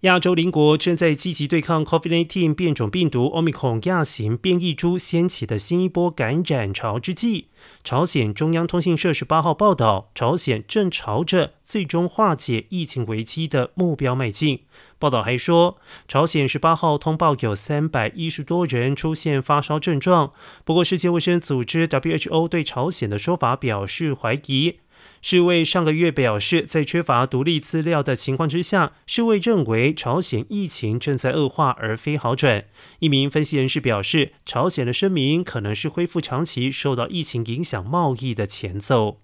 亚洲邻国正在积极对抗 COVID-19 变种病毒 Omicron 亚型变异株掀起的新一波感染潮之际，朝鲜中央通讯社十八号报道，朝鲜正朝着最终化解疫情危机的目标迈进。报道还说，朝鲜十八号通报有三百一十多人出现发烧症状，不过世界卫生组织 WHO 对朝鲜的说法表示怀疑。世卫上个月表示，在缺乏独立资料的情况之下，世卫认为朝鲜疫情正在恶化而非好转。一名分析人士表示，朝鲜的声明可能是恢复长期受到疫情影响贸易的前奏。